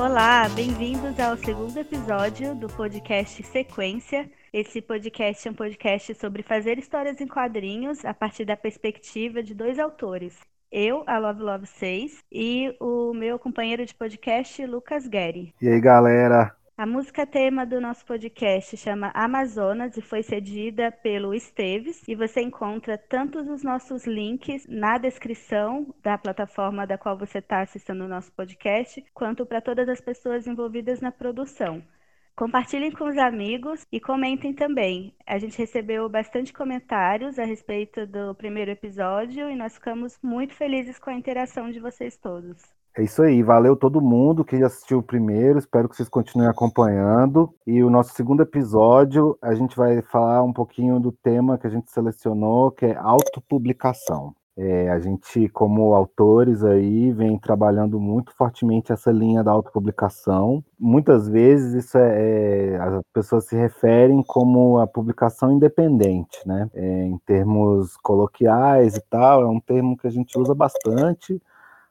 Olá, bem-vindos ao segundo episódio do podcast Sequência. Esse podcast é um podcast sobre fazer histórias em quadrinhos a partir da perspectiva de dois autores. Eu, a Love Love 6, e o meu companheiro de podcast, Lucas Guerri. E aí, galera? A música tema do nosso podcast chama Amazonas e foi cedida pelo Esteves. E você encontra tanto os nossos links na descrição da plataforma da qual você está assistindo o nosso podcast, quanto para todas as pessoas envolvidas na produção. Compartilhem com os amigos e comentem também. A gente recebeu bastante comentários a respeito do primeiro episódio e nós ficamos muito felizes com a interação de vocês todos. É isso aí, valeu todo mundo que assistiu o primeiro, espero que vocês continuem acompanhando. E o nosso segundo episódio, a gente vai falar um pouquinho do tema que a gente selecionou, que é autopublicação. É, a gente, como autores aí, vem trabalhando muito fortemente essa linha da autopublicação. Muitas vezes isso é, é as pessoas se referem como a publicação independente, né? É, em termos coloquiais e tal, é um termo que a gente usa bastante,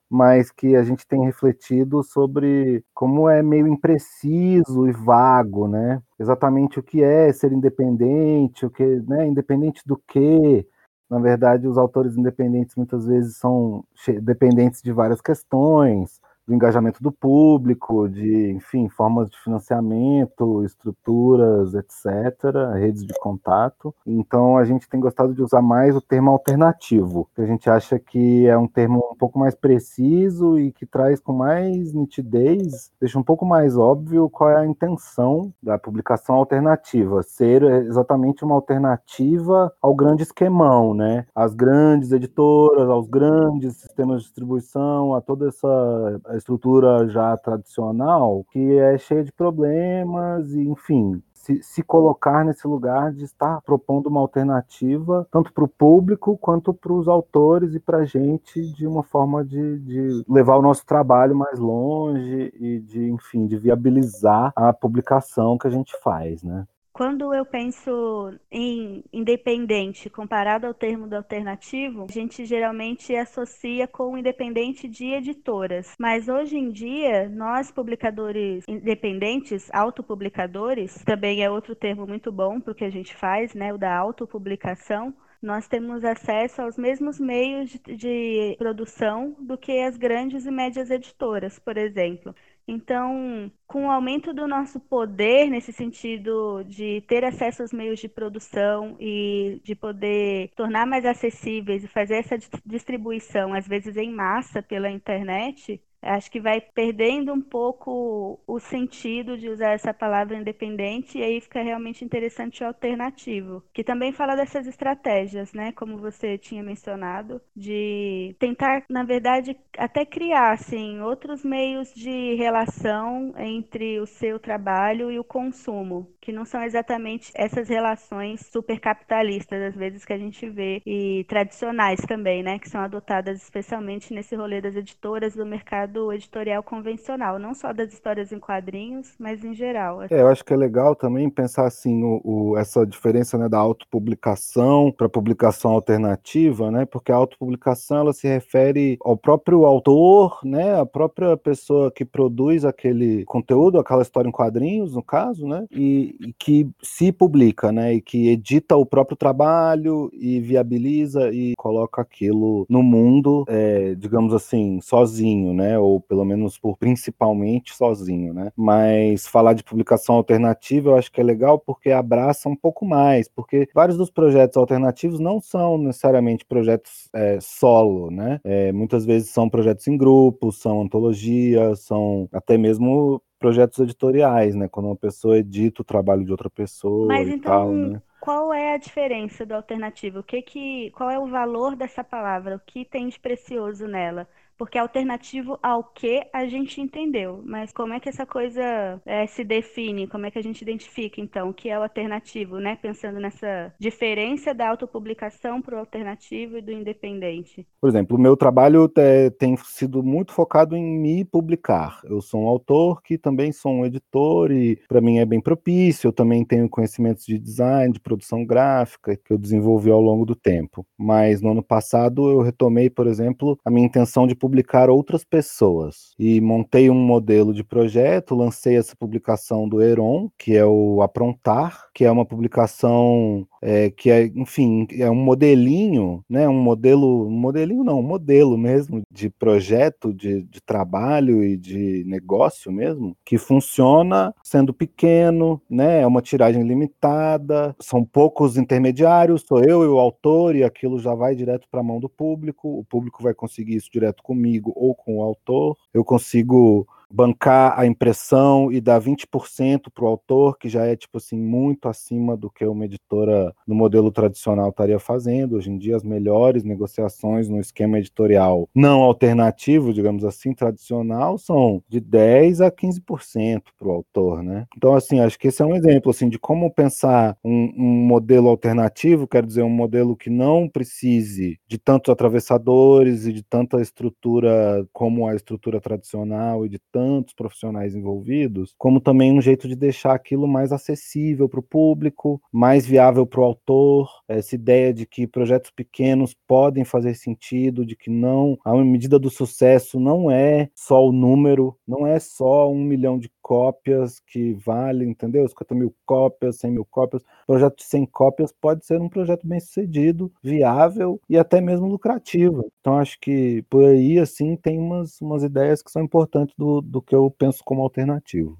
mas que a gente tem refletido sobre como é meio impreciso e vago, né? Exatamente o que é ser independente, o que, né? Independente do que. Na verdade, os autores independentes muitas vezes são dependentes de várias questões, do engajamento do público, de, enfim, formas de financiamento, estruturas, etc., redes de contato. Então, a gente tem gostado de usar mais o termo alternativo, que a gente acha que é um termo um pouco mais preciso e que traz com mais nitidez, deixa um pouco mais óbvio qual é a intenção da publicação alternativa, ser exatamente uma alternativa ao grande esquemão, né? Às grandes editoras, aos grandes sistemas de distribuição, a toda essa estrutura já tradicional, que é cheia de problemas, e enfim, se, se, colocar nesse lugar de estar propondo uma alternativa, tanto para o público quanto para os autores e para a gente, de uma forma de, de, levar o nosso trabalho mais longe e de, enfim, de viabilizar a publicação que a gente faz, né? Quando eu penso em independente comparado ao termo do alternativo, a gente geralmente associa com independente de editoras. Mas hoje em dia, nós publicadores independentes, autopublicadores, também é outro termo muito bom para o que a gente faz, né, o da autopublicação, nós temos acesso aos mesmos meios de, de, produção do que as grandes e médias editoras, por exemplo. Então, com o aumento do nosso poder nesse sentido de ter acesso aos meios de produção e de poder tornar mais acessíveis e fazer essa distribuição, às vezes em massa pela internet, acho que vai perdendo um pouco o sentido de usar essa palavra independente e aí fica realmente interessante o alternativo, que também fala dessas estratégias, né, como você tinha mencionado, de tentar, na verdade, até criar assim outros meios de relação entre o seu trabalho e o consumo, que não são exatamente essas relações super capitalistas às vezes que a gente vê e tradicionais também, né, que são adotadas especialmente nesse rolê das editoras do mercado do editorial convencional, não só das histórias em quadrinhos, mas em geral. É, eu acho que é legal também pensar assim o, o essa diferença né, da autopublicação para publicação alternativa, né? Porque a autopublicação ela se refere ao próprio autor, né? A própria pessoa que produz aquele conteúdo, aquela história em quadrinhos, no caso, né? E, e que se publica, né? E que edita o próprio trabalho e viabiliza e coloca aquilo no mundo, é, digamos assim, sozinho, né? Ou pelo menos por principalmente sozinho, né? Mas falar de publicação alternativa eu acho que é legal porque abraça um pouco mais, porque vários dos projetos alternativos não são necessariamente projetos é, solo, né? É, muitas vezes são projetos em grupo, são antologias, são até mesmo projetos editoriais, né? Quando uma pessoa edita o trabalho de outra pessoa Mas e então, tal, né? Qual é a diferença do alternativo? O que que, qual é o valor dessa palavra? O que tem de precioso nela? Porque é alternativo ao que a gente entendeu. Mas como é que essa coisa é, se define? Como é que a gente identifica, então, o que é o alternativo, né? Pensando nessa diferença da autopublicação para o alternativo e do independente. Por exemplo, o meu trabalho é, tem sido muito focado em me publicar. Eu sou um autor que também sou um editor e para mim é bem propício. Eu também tenho conhecimentos de design, de produção gráfica que eu desenvolvi ao longo do tempo. Mas no ano passado eu retomei, por exemplo, a minha intenção de publicar publicar outras pessoas. E montei um modelo de projeto, lancei essa publicação do Heron, que é o Aprontar, que é uma publicação é, que é, enfim, é um modelinho, né? Um modelo, um modelinho não, um modelo mesmo de projeto, de, de trabalho e de negócio mesmo, que funciona sendo pequeno, né? É uma tiragem limitada, são poucos intermediários, sou eu e o autor, e aquilo já vai direto para a mão do público, o público vai conseguir isso direto comigo ou com o autor. Eu consigo bancar a impressão e dar 20% para o autor, que já é tipo assim muito acima do que uma editora no modelo tradicional estaria fazendo. Hoje em dia as melhores negociações no esquema editorial não alternativo, digamos assim, tradicional, são de 10 a 15% para o autor, né? Então assim, acho que esse é um exemplo assim de como pensar um, um modelo alternativo, quer dizer, um modelo que não precise de tantos atravessadores e de tanta estrutura como a estrutura tradicional e de tantos profissionais envolvidos, como também um jeito de deixar aquilo mais acessível para o público, mais viável para o autor, essa ideia de que projetos pequenos podem fazer sentido, de que não, a medida do sucesso não é só o número, não é só um milhão de cópias que vale, entendeu? 50 mil cópias, 100 mil cópias. Projeto de 100 cópias pode ser um projeto bem sucedido, viável e até mesmo lucrativo. Então acho que por aí, assim, tem umas, umas ideias que são importantes do, do que eu penso como alternativo.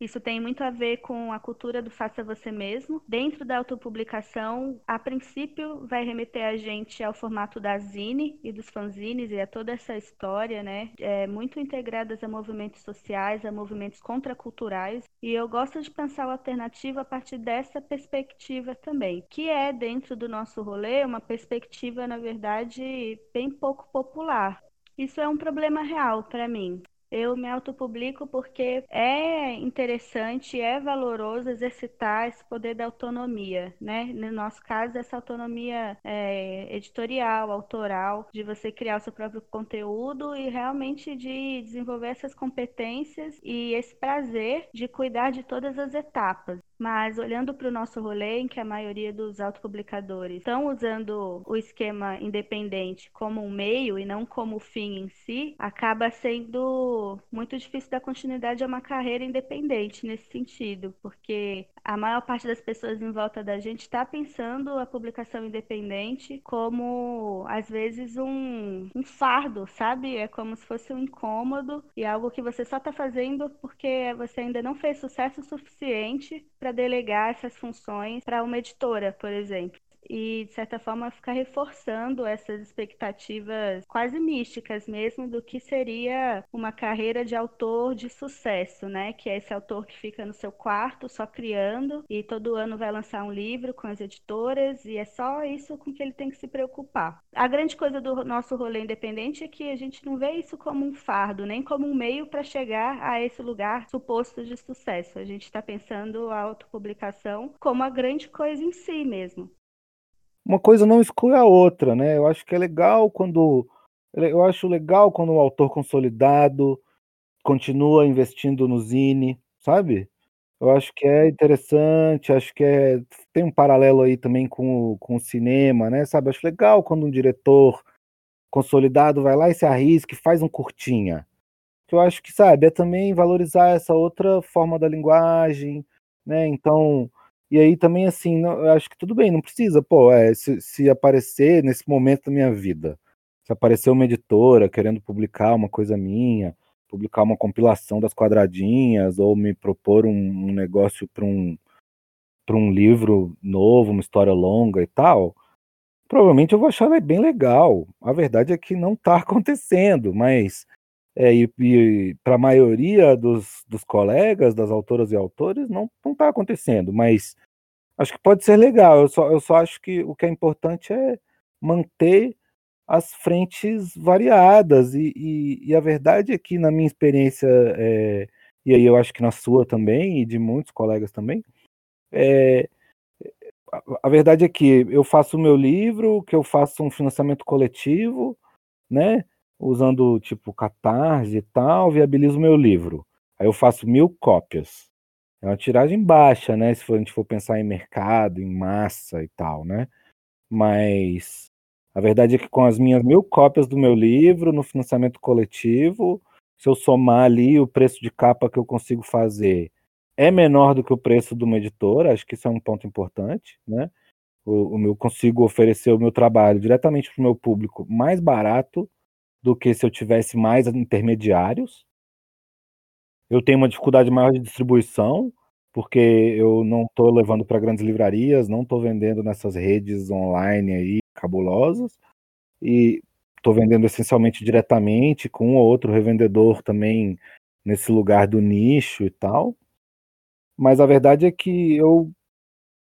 Isso tem muito a ver com a cultura do faça você mesmo. Dentro da autopublicação, a princípio vai remeter a gente ao formato da zine e dos fanzines e a toda essa história, né? É, muito integradas a movimentos sociais, a movimentos contraculturais. E eu gosto de pensar o alternativo a partir dessa perspectiva também, que é dentro do nosso rolê uma perspectiva, na verdade, bem pouco popular. Isso é um problema real para mim. Eu me autopublico porque é interessante, é valoroso exercitar esse poder da autonomia, né? No nosso caso, essa autonomia é, editorial, autoral, de você criar o seu próprio conteúdo e realmente de desenvolver essas competências e esse prazer de cuidar de todas as etapas. Mas olhando para o nosso rolê, em que a maioria dos autopublicadores estão usando o esquema independente como um meio e não como fim em si, acaba sendo muito difícil dar continuidade a uma carreira independente nesse sentido, porque a maior parte das pessoas em volta da gente está pensando a publicação independente como, às vezes, um, um fardo, sabe? É como se fosse um incômodo e algo que você só está fazendo porque você ainda não fez sucesso suficiente para delegar essas funções para uma editora, por exemplo e, de certa forma, ficar reforçando essas expectativas quase místicas mesmo do que seria uma carreira de autor de sucesso, né? Que é esse autor que fica no seu quarto só criando e todo ano vai lançar um livro com as editoras e é só isso com que ele tem que se preocupar. A grande coisa do nosso rolê independente é que a gente não vê isso como um fardo, nem como um meio para chegar a esse lugar suposto de sucesso. A gente está pensando a autopublicação como a grande coisa em si mesmo uma coisa não exclui a outra, né? Eu acho que é legal quando eu acho legal quando o autor consolidado continua investindo no zine, sabe? Eu acho que é interessante, acho que é, tem um paralelo aí também com, com o cinema, né? Sabe? Acho legal quando um diretor consolidado vai lá e se arrisca e faz um curtinha. Eu acho que, sabe, é também valorizar essa outra forma da linguagem, né? Então, e aí também, assim, não, eu acho que tudo bem, não precisa, pô, é, se, se aparecer nesse momento da minha vida, se aparecer uma editora querendo publicar uma coisa minha, publicar uma compilação das quadradinhas, ou me propor um, um negócio para um, para um livro novo, uma história longa e tal, provavelmente eu vou achar bem legal. A verdade é que não está acontecendo, mas é, e, e para a maioria dos, dos colegas, das autoras e autores, não está acontecendo, mas acho que pode ser legal. Eu só, eu só acho que o que é importante é manter as frentes variadas, e, e, e a verdade é que, na minha experiência, é, e aí eu acho que na sua também, e de muitos colegas também, é, a, a verdade é que eu faço o meu livro, que eu faço um financiamento coletivo, né? Usando tipo Catarse e tal, viabilizo meu livro. Aí eu faço mil cópias. É uma tiragem baixa, né? Se a gente for pensar em mercado, em massa e tal, né? Mas A verdade é que com as minhas mil cópias do meu livro no financiamento coletivo, se eu somar ali o preço de capa que eu consigo fazer é menor do que o preço de uma editora, acho que isso é um ponto importante, né? O eu consigo oferecer o meu trabalho diretamente para o meu público mais barato do que se eu tivesse mais intermediários. Eu tenho uma dificuldade maior de distribuição, porque eu não estou levando para grandes livrarias, não estou vendendo nessas redes online aí cabulosas, e estou vendendo essencialmente diretamente com um ou outro revendedor também nesse lugar do nicho e tal. Mas a verdade é que eu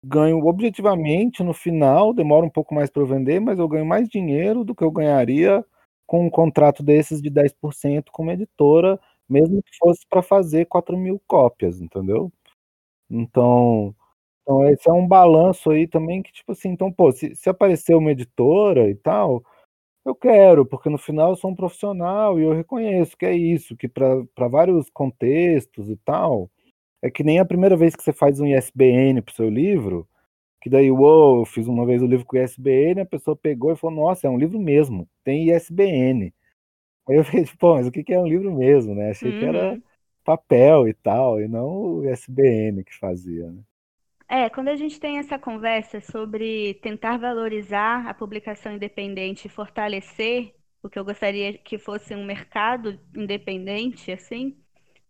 ganho objetivamente no final, demora um pouco mais para vender, mas eu ganho mais dinheiro do que eu ganharia com um contrato desses de 10% com uma editora, mesmo que fosse para fazer 4 mil cópias, entendeu? Então, então esse é um balanço aí também que, tipo assim, então, pô, se, se aparecer uma editora e tal, eu quero, porque no final eu sou um profissional e eu reconheço que é isso, que para vários contextos e tal, é que nem a primeira vez que você faz um ISBN pro seu livro, que daí, uou, eu fiz uma vez o livro com ISBN, a pessoa pegou e falou, nossa, é um livro mesmo, tem ISBN. Aí eu tipo, pô, mas o que é um livro mesmo, né? Achei uhum. que era uhum. papel e tal, e não o ISBN que fazia, né? É, quando a gente tem essa conversa sobre tentar valorizar a publicação independente e fortalecer o que eu gostaria que fosse um mercado independente, assim,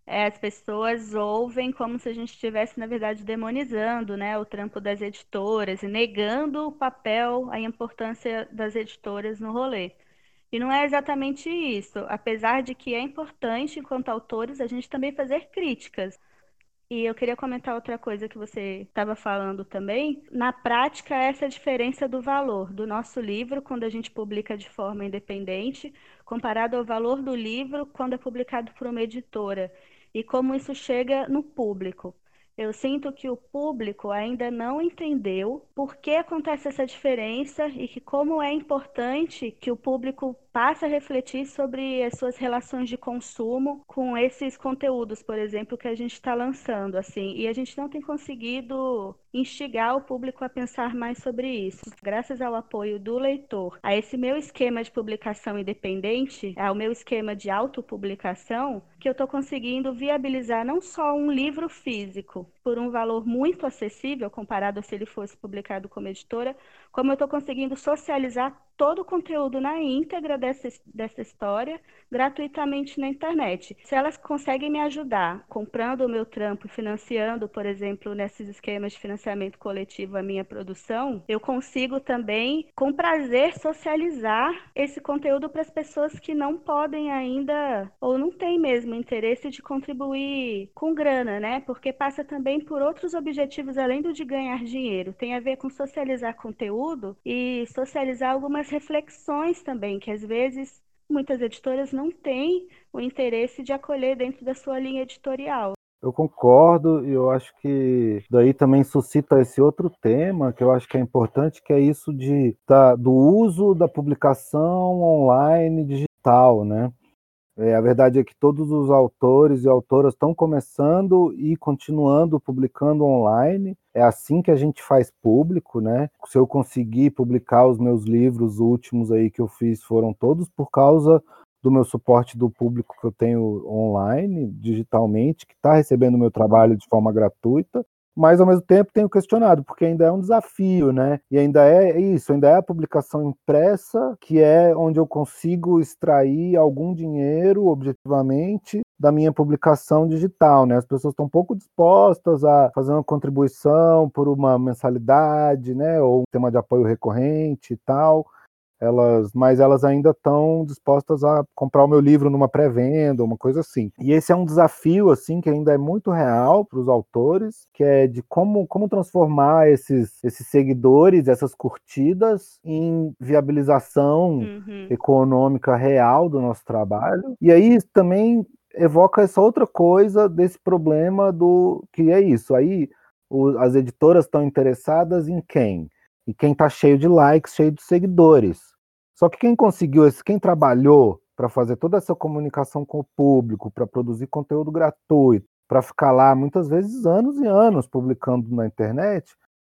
é, as pessoas ouvem como se a gente estivesse, na verdade, demonizando né, o trampo das editoras e negando o papel, a importância das editoras no rolê. E não é exatamente isso. Apesar de que é importante, enquanto autores, a gente também fazer críticas. E eu queria comentar outra coisa que você estava falando também. Na prática, essa é a diferença do valor do nosso livro quando a gente publica de forma independente, comparado ao valor do livro quando é publicado por uma editora, e como isso chega no público. Eu sinto que o público ainda não entendeu por que acontece essa diferença e que como é importante que o público passe a refletir sobre as suas relações de consumo com esses conteúdos, por exemplo, que a gente está lançando, assim. E a gente não tem conseguido instigar o público a pensar mais sobre isso. Graças ao apoio do leitor, a esse meu esquema de publicação independente, ao meu esquema de autopublicação, que eu estou conseguindo viabilizar não só um livro físico por um valor muito acessível comparado a se ele fosse publicado como editora, como eu estou conseguindo socializar todo o conteúdo na íntegra dessa, dessa história gratuitamente na internet. Se elas conseguem me ajudar comprando o meu trampo e financiando, por exemplo, nesses esquemas de financiamento coletivo a minha produção, eu consigo também, com prazer, socializar esse conteúdo para as pessoas que não podem ainda ou não têm mesmo interesse de contribuir com grana, né? Porque passa também por outros objetivos além do de ganhar dinheiro. Tem a ver com socializar conteúdo e socializar algumas reflexões também, que às vezes muitas editoras não têm o interesse de acolher dentro da sua linha editorial. Eu concordo e eu acho que daí também suscita esse outro tema que eu acho que é importante, que é isso de, da, do uso da publicação online digital, né? É, a verdade é que todos os autores e autoras estão começando e continuando publicando online. É assim que a gente faz público, né? Se eu conseguir publicar os meus livros últimos aí que eu fiz, foram todos por causa do meu suporte do público que eu tenho online, digitalmente, que está recebendo o meu trabalho de forma gratuita mas ao mesmo tempo tenho questionado, porque ainda é um desafio, né? E ainda é isso, ainda é a publicação impressa, que é onde eu consigo extrair algum dinheiro objetivamente da minha publicação digital, né? As pessoas estão pouco dispostas a fazer uma contribuição por uma mensalidade, né? Ou um tema de apoio recorrente e tal elas, mas elas ainda estão dispostas a comprar o meu livro numa pré-venda, uma coisa assim. E esse é um desafio assim que ainda é muito real para os autores, que é de como, como transformar esses, esses seguidores, essas curtidas em viabilização uhum. econômica real do nosso trabalho. E aí também evoca essa outra coisa desse problema do que é isso. Aí o, as editoras estão interessadas em quem? E quem está cheio de likes, cheio de seguidores. Só que quem conseguiu esse, quem trabalhou para fazer toda essa comunicação com o público, para produzir conteúdo gratuito, para ficar lá muitas vezes anos e anos publicando na internet,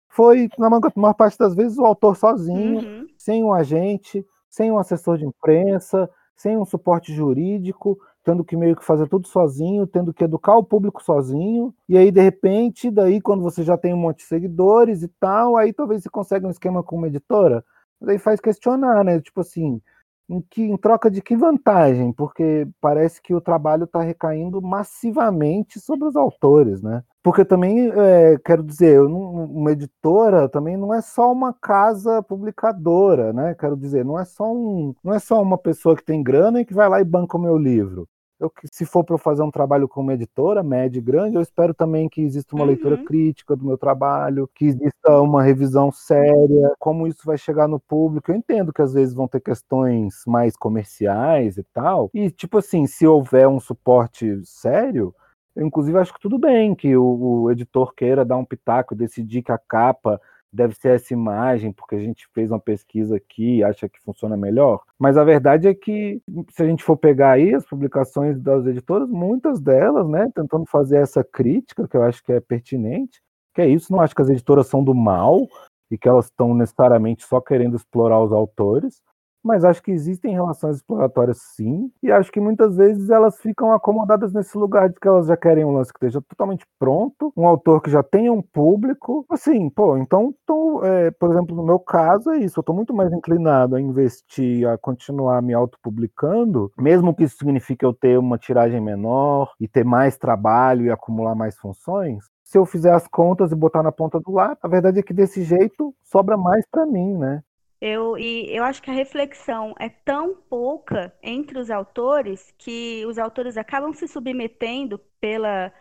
foi, na maior parte das vezes, o autor sozinho, uhum. sem um agente, sem um assessor de imprensa, sem um suporte jurídico, tendo que meio que fazer tudo sozinho, tendo que educar o público sozinho, e aí de repente, daí quando você já tem um monte de seguidores e tal, aí talvez você consiga um esquema com uma editora, daí faz questionar, né? Tipo assim, em, que, em troca de que vantagem? Porque parece que o trabalho está recaindo massivamente sobre os autores, né? Porque também, é, quero dizer, uma editora também não é só uma casa publicadora, né? Quero dizer, não é só, um, não é só uma pessoa que tem grana e que vai lá e banca o meu livro eu, se for para fazer um trabalho como editora, média e grande, eu espero também que exista uma uhum. leitura crítica do meu trabalho, que exista uma revisão séria, como isso vai chegar no público. Eu entendo que às vezes vão ter questões mais comerciais e tal, e tipo assim, se houver um suporte sério, eu, inclusive acho que tudo bem que o, o editor queira dar um pitaco, decidir que a capa deve ser essa imagem, porque a gente fez uma pesquisa aqui e acha que funciona melhor. Mas a verdade é que, se a gente for pegar aí as publicações das editoras, muitas delas, né, tentando fazer essa crítica, que eu acho que é pertinente, que é isso, não acho que as editoras são do mal e que elas estão necessariamente só querendo explorar os autores, mas acho que existem relações exploratórias sim, e acho que muitas vezes elas ficam acomodadas nesse lugar de que elas já querem um lance que esteja totalmente pronto, um autor que já tenha um público, assim, pô, então, tô, é, por exemplo, no meu caso é isso, eu estou muito mais inclinado a investir, a continuar me autopublicando, mesmo que isso signifique eu ter uma tiragem menor e ter mais trabalho e acumular mais funções, se eu fizer as contas e botar na ponta do lápis, a verdade é que desse jeito sobra mais para mim, né? Eu, e eu acho que a reflexão é tão pouca entre os autores que os autores acabam se submetendo pela,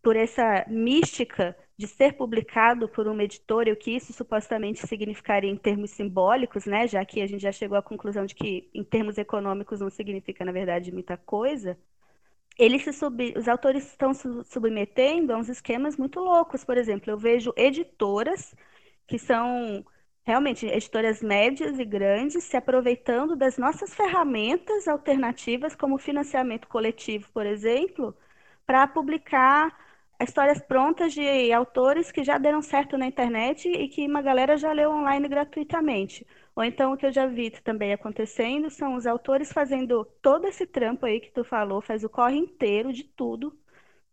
por essa mística de ser publicado por uma editora e o que isso supostamente significaria em termos simbólicos, né? Já que a gente já chegou à conclusão de que em termos econômicos não significa, na verdade, muita coisa. Eles se sub... Os autores estão se submetendo a uns esquemas muito loucos. Por exemplo, eu vejo editoras que são realmente editoras médias e grandes se aproveitando das nossas ferramentas alternativas, como financiamento coletivo, por exemplo, para publicar histórias prontas de autores que já deram certo na internet e que uma galera já leu online gratuitamente. Ou então o que eu já vi também acontecendo são os autores fazendo todo esse trampo aí que tu falou, faz o corre inteiro de tudo,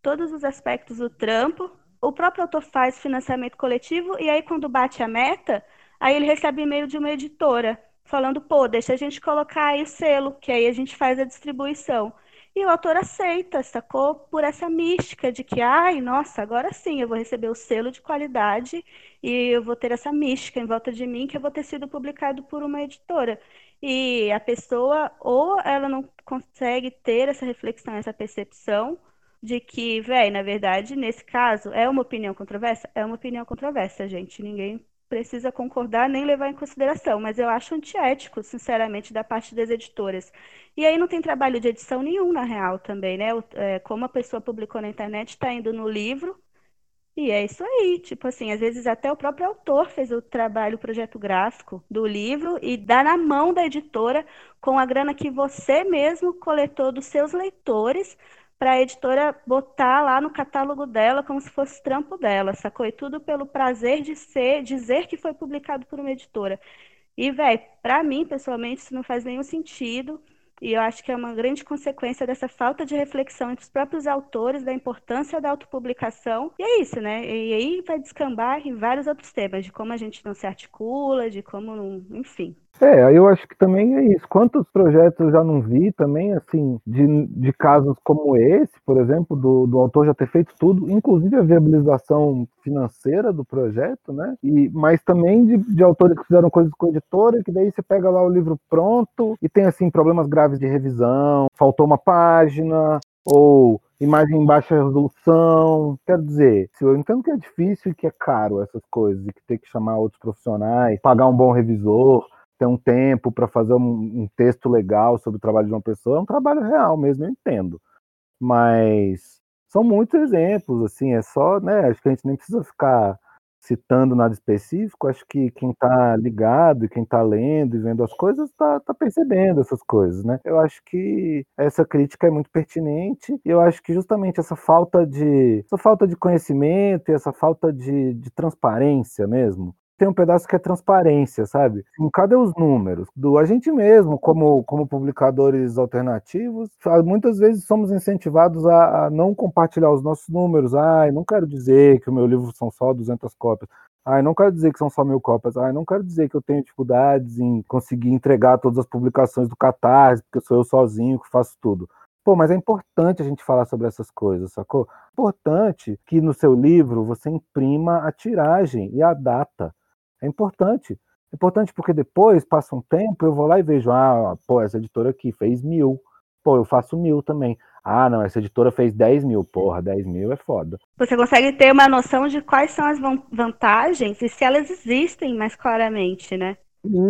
todos os aspectos do trampo. O próprio autor faz financiamento coletivo e aí quando bate a meta, Aí ele recebe e-mail de uma editora falando, pô, deixa a gente colocar aí o selo, que aí a gente faz a distribuição. E o autor aceita, sacou? Por essa mística de que, ai, nossa, agora sim eu vou receber o selo de qualidade e eu vou ter essa mística em volta de mim que eu vou ter sido publicado por uma editora. E a pessoa, ou ela não consegue ter essa reflexão, essa percepção de que, velho, na verdade, nesse caso, é uma opinião controversa? É uma opinião controversa, gente. Ninguém precisa concordar nem levar em consideração, mas eu acho antiético, sinceramente, da parte das editoras. E aí não tem trabalho de edição nenhum, na real, também, né? É, como a pessoa publicou na internet, está indo no livro, e é isso aí. Tipo assim, às vezes até o próprio autor fez o trabalho, o projeto gráfico do livro e dá na mão da editora com a grana que você mesmo coletou dos seus leitores para a editora botar lá no catálogo dela como se fosse trampo dela, sacou? E tudo pelo prazer de ser, dizer que foi publicado por uma editora. E, velho, para mim, pessoalmente, isso não faz nenhum sentido. E eu acho que é uma grande consequência dessa falta de reflexão entre os próprios autores da importância da autopublicação. E é isso, né? E aí vai descambar em vários outros temas, de como a gente não se articula, de como não. Enfim. É, eu acho que também é isso. Quantos projetos eu já não vi também, assim, de, de casos como esse, por exemplo, do, do autor já ter feito tudo, inclusive a viabilização financeira do projeto, né? E, mas também de, de autores que fizeram coisas com editora, que daí você pega lá o livro pronto e tem, assim, problemas graves de revisão, faltou uma página, ou imagem em baixa resolução. Quer dizer, se eu entendo que é difícil e que é caro essas coisas, e que tem que chamar outros profissionais, pagar um bom revisor, ter um tempo para fazer um, um, texto legal sobre o trabalho de uma pessoa, é um trabalho real mesmo, eu entendo. Mas são muitos exemplos, assim, é só, né? Acho que a gente nem precisa ficar citando nada específico, acho que quem está ligado e quem está lendo e vendo as coisas está tá percebendo essas coisas, né? Eu acho que essa crítica é muito pertinente e eu acho que justamente essa falta de essa falta de conhecimento e essa falta de, de transparência mesmo tem um pedaço que é transparência, sabe? Cadê os números? Do a gente mesmo, como, como publicadores alternativos, muitas vezes somos incentivados a, a não compartilhar os nossos números. Ai, não quero dizer que o meu livro são só 200 cópias. Ai, não quero dizer que são só mil cópias. Ai, não quero dizer que eu tenho dificuldades em conseguir entregar todas as publicações do Catarse, porque sou eu sozinho que faço tudo. Pô, mas é importante a gente falar sobre essas coisas, sacou? Importante que no seu livro você imprima a tiragem e a data. É importante. É importante porque depois, passa um tempo, eu vou lá e vejo, ah, pô, essa editora aqui fez mil. Pô, eu faço mil também. Ah, não, essa editora fez 10 mil. Porra, 10 mil é foda. Você consegue ter uma noção de quais são as vantagens e se elas existem mais claramente, né?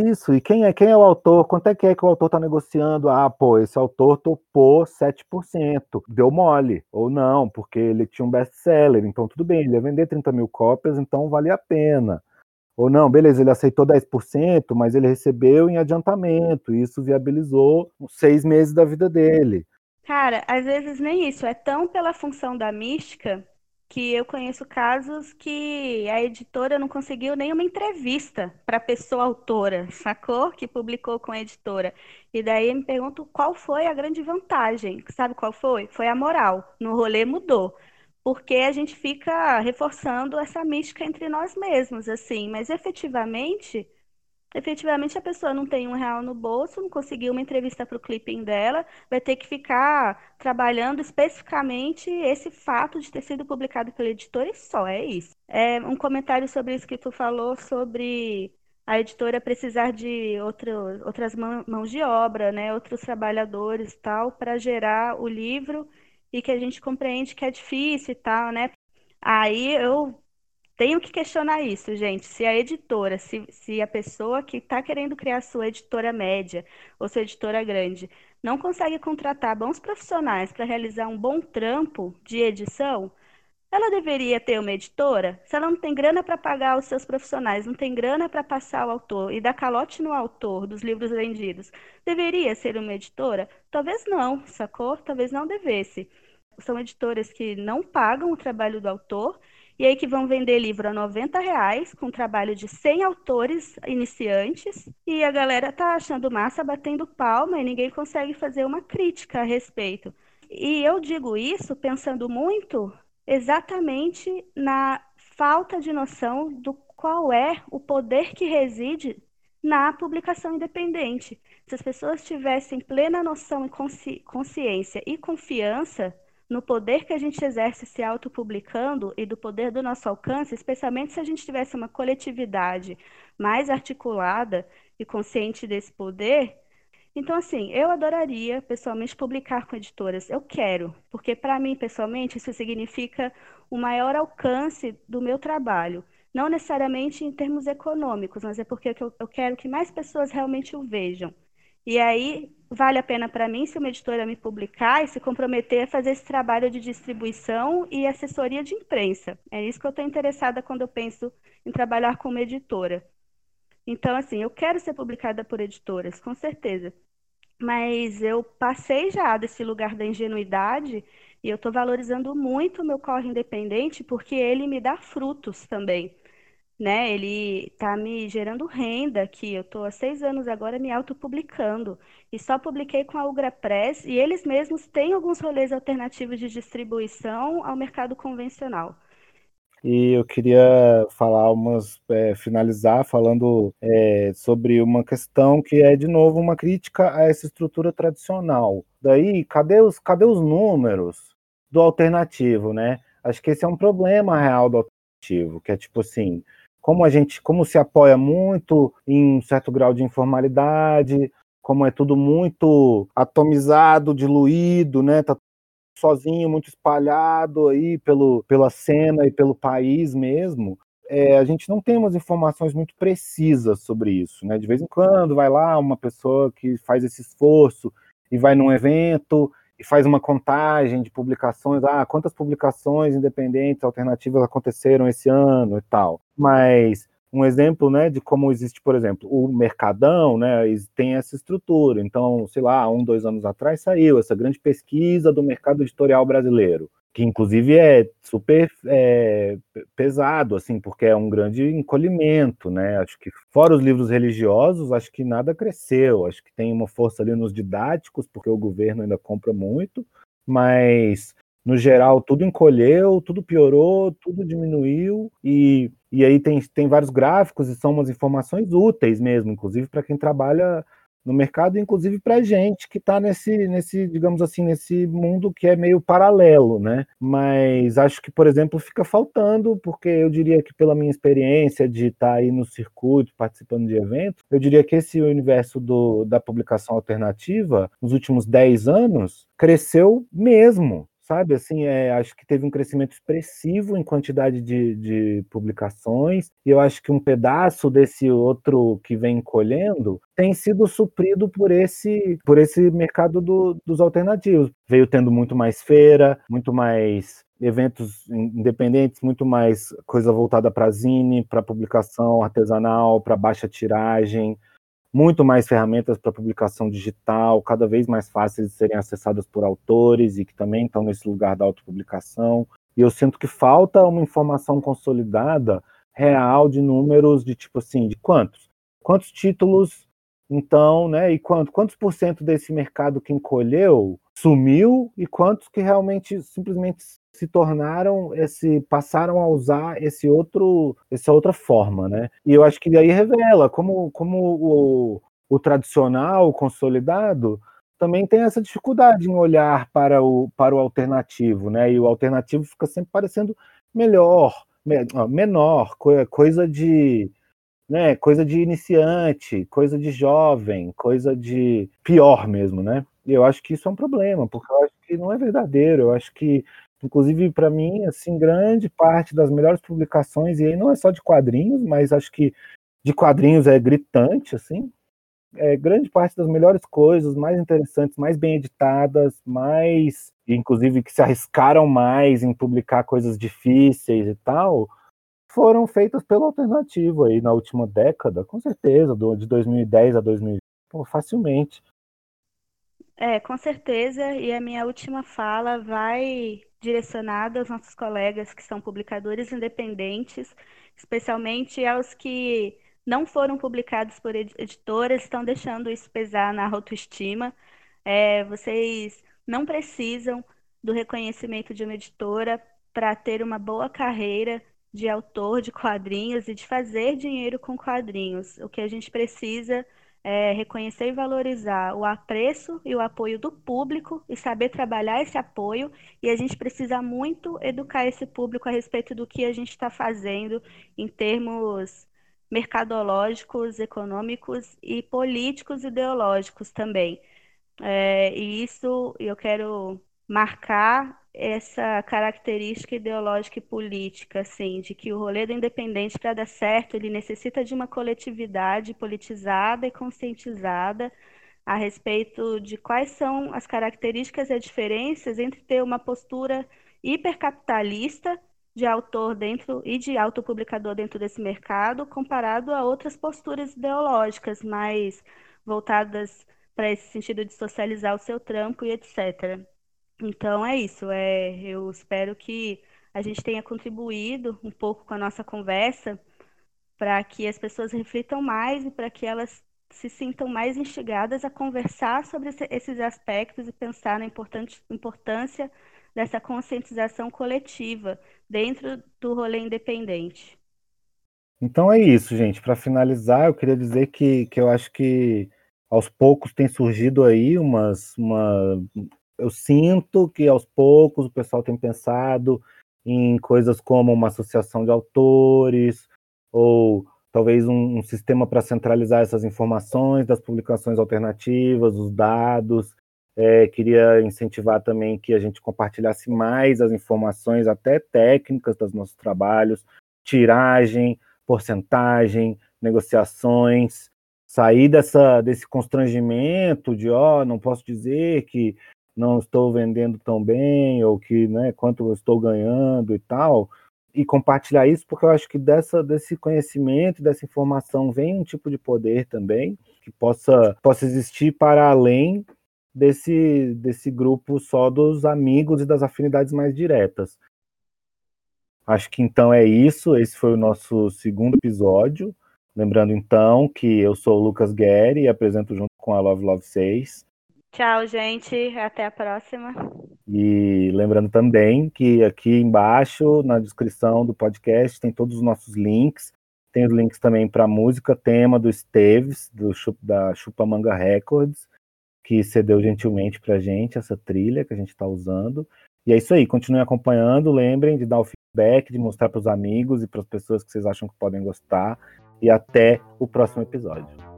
Isso, e quem é, quem é o autor? Quanto é que é que o autor está negociando? Ah, pô, esse autor topou 7%, deu mole, ou não, porque ele tinha um best-seller, então tudo bem, ele ia vender 30 mil cópias, então vale a pena. Ou não, beleza, ele aceitou 10%, mas ele recebeu em adiantamento, e isso viabilizou seis meses da vida dele. Cara, às vezes nem isso, é tão pela função da mística que eu conheço casos que a editora não conseguiu nenhuma entrevista para a pessoa autora, sacou? Que publicou com a editora. E daí me pergunto qual foi a grande vantagem. Sabe qual foi? Foi a moral. No rolê mudou. Porque a gente fica reforçando essa mística entre nós mesmos, assim. Mas efetivamente efetivamente a pessoa não tem um real no bolso, não conseguiu uma entrevista para o clipping dela, vai ter que ficar trabalhando especificamente esse fato de ter sido publicado pela editora e só, é isso. É um comentário sobre isso que tu falou sobre a editora precisar de outro, outras mãos de obra, né, outros trabalhadores tal, para gerar o livro e que a gente compreende que é difícil e tal, né? Aí eu tenho que questionar isso, gente. Se a editora, se, se a pessoa que está querendo criar sua editora média ou sua editora grande não consegue contratar bons profissionais para realizar um bom trampo de edição, ela deveria ter uma editora? Se ela não tem grana para pagar os seus profissionais, não tem grana para passar o autor e dar calote no autor dos livros vendidos, deveria ser uma editora? Talvez não, sacou? Talvez não devesse. São editoras que não pagam o trabalho do autor e aí que vão vender livro a 90 reais, com trabalho de 100 autores iniciantes, e a galera tá achando massa, batendo palma, e ninguém consegue fazer uma crítica a respeito. E eu digo isso pensando muito exatamente na falta de noção do qual é o poder que reside na publicação independente. Se as pessoas tivessem plena noção e consci consciência e confiança no poder que a gente exerce se autopublicando e do poder do nosso alcance, especialmente se a gente tivesse uma coletividade mais articulada e consciente desse poder. Então, assim, eu adoraria pessoalmente publicar com editoras. Eu quero, porque para mim, pessoalmente, isso significa o maior alcance do meu trabalho. Não necessariamente em termos econômicos, mas é porque eu quero que mais pessoas realmente o vejam. E aí vale a pena para mim se uma editora me publicar e se comprometer a fazer esse trabalho de distribuição e assessoria de imprensa. É isso que eu estou interessada quando eu penso em trabalhar como editora. Então, assim, eu quero ser publicada por editoras, com certeza. Mas eu passei já desse lugar da ingenuidade e eu estou valorizando muito o meu corre independente porque ele me dá frutos também né? Ele está me gerando renda aqui. Eu estou há seis anos agora me autopublicando. E só publiquei com a Ugra Press, e eles mesmos têm alguns rolês alternativos de distribuição ao mercado convencional. E eu queria falar umas, é, finalizar falando é, sobre uma questão que é, de novo, uma crítica a essa estrutura tradicional. Daí, cadê os, cadê os números do alternativo, né? Acho que esse é um problema real do alternativo, que é tipo assim, como a gente, como se apoia muito em um certo grau de informalidade, como é tudo muito atomizado, diluído, né? Tá sozinho, muito espalhado aí pelo, pela cena e pelo país mesmo. É, a gente não tem umas informações muito precisas sobre isso, né? De vez em quando vai lá uma pessoa que faz esse esforço e vai num evento e faz uma contagem de publicações, ah, quantas publicações independentes alternativas aconteceram esse ano e tal. Mas um exemplo, né, de como existe, por exemplo, o Mercadão, né, tem essa estrutura. Então, sei lá, um, dois anos atrás saiu essa grande pesquisa do mercado editorial brasileiro. Que inclusive é super é, pesado, assim, porque é um grande encolhimento, né? Acho que fora os livros religiosos, acho que nada cresceu, acho que tem uma força ali nos didáticos, porque o governo ainda compra muito, mas no geral tudo encolheu, tudo piorou, tudo diminuiu e, e aí tem, tem vários gráficos e são umas informações úteis mesmo, inclusive para quem trabalha no mercado, inclusive para gente que está nesse, nesse, digamos assim, nesse mundo que é meio paralelo, né? Mas acho que, por exemplo, fica faltando, porque eu diria que pela minha experiência de estar tá aí no circuito, participando de eventos, eu diria que esse universo do, da publicação alternativa, nos últimos 10 anos, cresceu mesmo, sabe? Assim, é, acho que teve um crescimento expressivo em quantidade de, de, publicações, e eu acho que um pedaço desse outro que vem colhendo tem sido suprido por esse, por esse mercado do, dos alternativos. Veio tendo muito mais feira, muito mais eventos independentes, muito mais coisa voltada para zine, para publicação artesanal, para baixa tiragem, muito mais ferramentas para publicação digital, cada vez mais fáceis de serem acessadas por autores e que também estão nesse lugar da autopublicação. E eu sinto que falta uma informação consolidada, real, de números de tipo assim, de quantos? Quantos títulos, então, né? E quanto, quantos por cento desse mercado que encolheu sumiu e quantos que realmente simplesmente se tornaram esse passaram a usar esse outro essa outra forma, né? E eu acho que aí revela como como o, o tradicional, o consolidado também tem essa dificuldade em olhar para o para o alternativo, né? E o alternativo fica sempre parecendo melhor, menor, coisa de né, coisa de iniciante, coisa de jovem, coisa de pior mesmo, né? E eu acho que isso é um problema, porque eu acho que não é verdadeiro. Eu acho que, inclusive, para mim, assim, grande parte das melhores publicações, e aí não é só de quadrinhos, mas acho que de quadrinhos é gritante, assim. É, grande parte das melhores coisas, mais interessantes, mais bem editadas, mais, inclusive, que se arriscaram mais em publicar coisas difíceis e tal, foram feitas pelo alternativo aí na última década, com certeza, do, de 2010 a 2020, facilmente. É, com certeza. E a minha última fala vai direcionada aos nossos colegas que são publicadores independentes, especialmente aos que não foram publicados por editoras, estão deixando isso pesar na autoestima. É, vocês não precisam do reconhecimento de uma editora para ter uma boa carreira de autor de quadrinhos e de fazer dinheiro com quadrinhos. O que a gente precisa é, reconhecer e valorizar o apreço e o apoio do público e saber trabalhar esse apoio. E a gente precisa muito educar esse público a respeito do que a gente está fazendo em termos mercadológicos, econômicos e políticos ideológicos também. É, e isso eu quero marcar essa característica ideológica e política, assim, de que o rolê do independente, para dar certo, ele necessita de uma coletividade politizada e conscientizada a respeito de quais são as características e as diferenças entre ter uma postura hipercapitalista de autor dentro e de autopublicador dentro desse mercado, comparado a outras posturas ideológicas mais voltadas para esse sentido de socializar o seu trampo e etc. Então é isso. É, eu espero que a gente tenha contribuído um pouco com a nossa conversa para que as pessoas reflitam mais e para que elas se sintam mais instigadas a conversar sobre esses aspectos e pensar na importância dessa conscientização coletiva dentro do rolê independente. Então é isso, gente. Para finalizar, eu queria dizer que, que eu acho que aos poucos tem surgido aí umas, uma, eu sinto que aos poucos o pessoal tem pensado em coisas como uma associação de autores, ou talvez um, um sistema para centralizar essas informações das publicações alternativas, os dados. É, queria incentivar também que a gente compartilhasse mais as informações, até técnicas dos nossos trabalhos, tiragem, porcentagem, negociações, sair dessa, desse constrangimento de, ó, oh, não posso dizer que não estou vendendo tão bem, ou que, né, quanto eu estou ganhando e tal, e compartilhar isso, porque eu acho que dessa, desse conhecimento, dessa informação vem um tipo de poder também, que possa, possa existir para além desse, desse grupo só dos amigos e das afinidades mais diretas. Acho que então é isso. Esse foi o nosso segundo episódio. Lembrando então que eu sou o Lucas Guerri e apresento junto com a Love Love 6. Tchau, gente. Até a próxima. E lembrando também que aqui embaixo, na descrição do podcast, tem todos os nossos links. Tem os links também para a música tema do Esteves, do, da Chupamanga Records, que cedeu gentilmente para a gente essa trilha que a gente está usando. E é isso aí, continue acompanhando. Lembrem de dar o feedback, de mostrar para os amigos e para as pessoas que vocês acham que podem gostar. E até o próximo episódio.